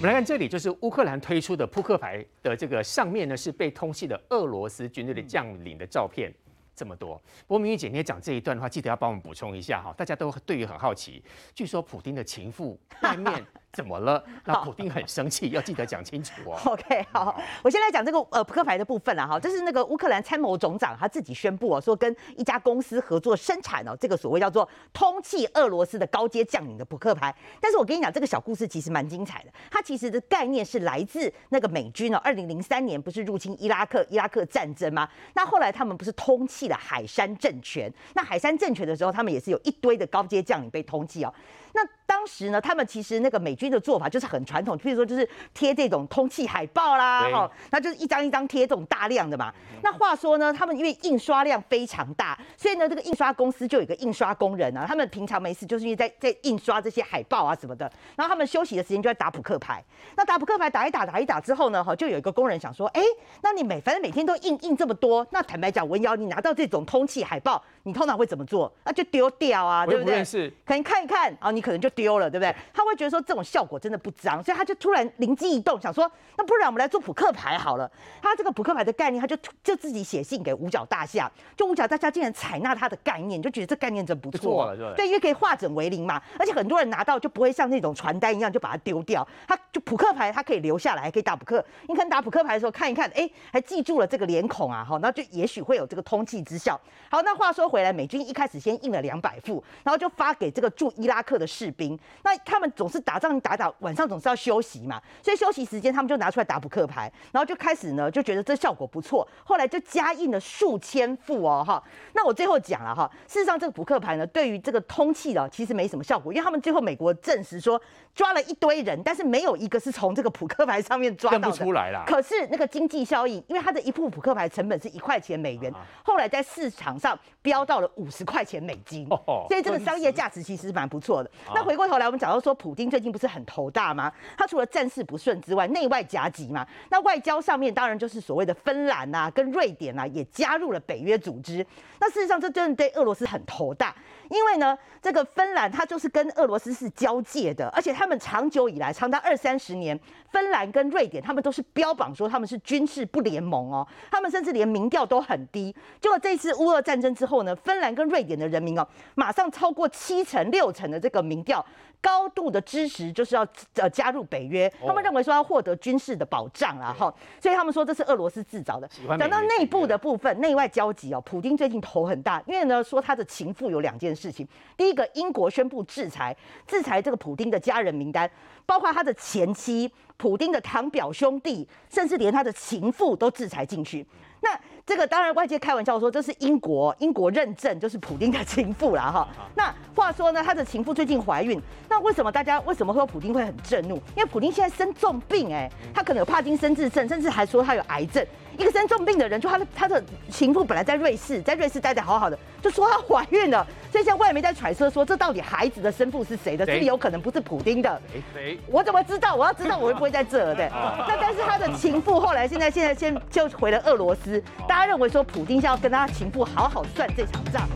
我们来看这里，就是乌克兰推出的扑克牌的这个上面呢，是被通缉的俄罗斯军队的将领的照片，这么多。不过明玉姐你也讲这一段的话，记得要帮我们补充一下哈，大家都对于很好奇。据说普丁的情妇外面。怎么了？[LAUGHS] 那普丁很生气，要记得讲清楚哦。[LAUGHS]
OK，好，我先来讲这个呃扑克牌的部分了哈。这是那个乌克兰参谋总长他自己宣布哦，说跟一家公司合作生产哦，这个所谓叫做通缉俄罗斯的高阶将领的扑克牌。但是我跟你讲，这个小故事其实蛮精彩的。它其实的概念是来自那个美军哦，二零零三年不是入侵伊拉克伊拉克战争吗？那后来他们不是通缉了海山政权？那海山政权的时候，他们也是有一堆的高阶将领被通缉哦。那当当时呢，他们其实那个美军的做法就是很传统，譬如说就是贴这种通气海报啦，哈，那就是一张一张贴这种大量的嘛。那话说呢，他们因为印刷量非常大，所以呢，这个印刷公司就有一个印刷工人啊，他们平常没事就是因为在在印刷这些海报啊什么的，然后他们休息的时间就在打扑克牌。那打扑克牌打一打打一打之后呢，哈，就有一个工人想说，哎，那你每反正每天都印印这么多，那坦白讲，文瑶，你拿到这种通气海报，你通常会怎么做？那就丢掉啊，对不对？可能看一看啊，你可能就丢了，对不对？他会觉得说这种效果真的不彰，所以他就突然灵机一动，想说，那不然我们来做扑克牌好了。他这个扑克牌的概念，他就就自己写信给五角大厦，就五角大厦竟然采纳他的概念，就觉得这概念真不错，对，因为可以化整为零嘛，而且很多人拿到就不会像那种传单一样就把它丢掉，他就扑克牌他可以留下来，还可以打扑克。你可能打扑克牌的时候看一看，哎，还记住了这个脸孔啊，哈，那就也许会有这个通气之效。好，那话说回来，美军一开始先印了两百副，然后就发给这个驻伊拉克的士兵。那他们总是打仗打打，晚上总是要休息嘛，所以休息时间他们就拿出来打扑克牌，然后就开始呢就觉得这效果不错，后来就加印了数千副哦哈。那我最后讲了哈，事实上这个扑克牌呢对于这个通气的其实没什么效果，因为他们最后美国证实说抓了一堆人，但是没有一个是从这个扑克牌上面抓到的。
出来啦。
可是那个经济效益，因为它的一副扑克牌成本是一块钱美元，后来在市场上飙到了五十块钱美金，所以这个商业价值其实蛮不错的。那回过后来，我们讲到说，普京最近不是很头大吗？他除了战事不顺之外，内外夹击嘛。那外交上面当然就是所谓的芬兰啊，跟瑞典啊也加入了北约组织。那事实上，这真的对俄罗斯很头大。因为呢，这个芬兰它就是跟俄罗斯是交界的，而且他们长久以来，长达二三十年，芬兰跟瑞典他们都是标榜说他们是军事不联盟哦，他们甚至连民调都很低。结果这次乌俄战争之后呢，芬兰跟瑞典的人民哦，马上超过七成六成的这个民调。高度的支持就是要呃加入北约，他们认为说要获得军事的保障啊哈，所以他们说这是俄罗斯制造的。讲到内部的部分，内外交集哦，普京最近头很大，因为呢说他的情妇有两件事情，第一个英国宣布制裁，制裁这个普丁的家人名单，包括他的前妻、普丁的堂表兄弟，甚至连他的情妇都制裁进去。那这个当然外界开玩笑说这是英国，英国认证就是普丁的情妇啦哈。[LAUGHS] 那话说呢，他的情妇最近怀孕，那为什么大家为什么说普丁会很震怒？因为普丁现在生重病哎，他可能有帕金森氏症，甚至还说他有癌症。一个生重病的人，就他的他的情妇本来在瑞士，在瑞士待得好好的，就说她怀孕了，所以现在外媒在揣测说，这到底孩子的生父是谁的？是不是有可能不是普丁的？谁？我怎么知道？我要知道我会不会在这儿？对。[LAUGHS] 那但是他的情妇后来现在现在先就回了俄罗斯，大家认为说普丁是要跟他情妇好好算这场账。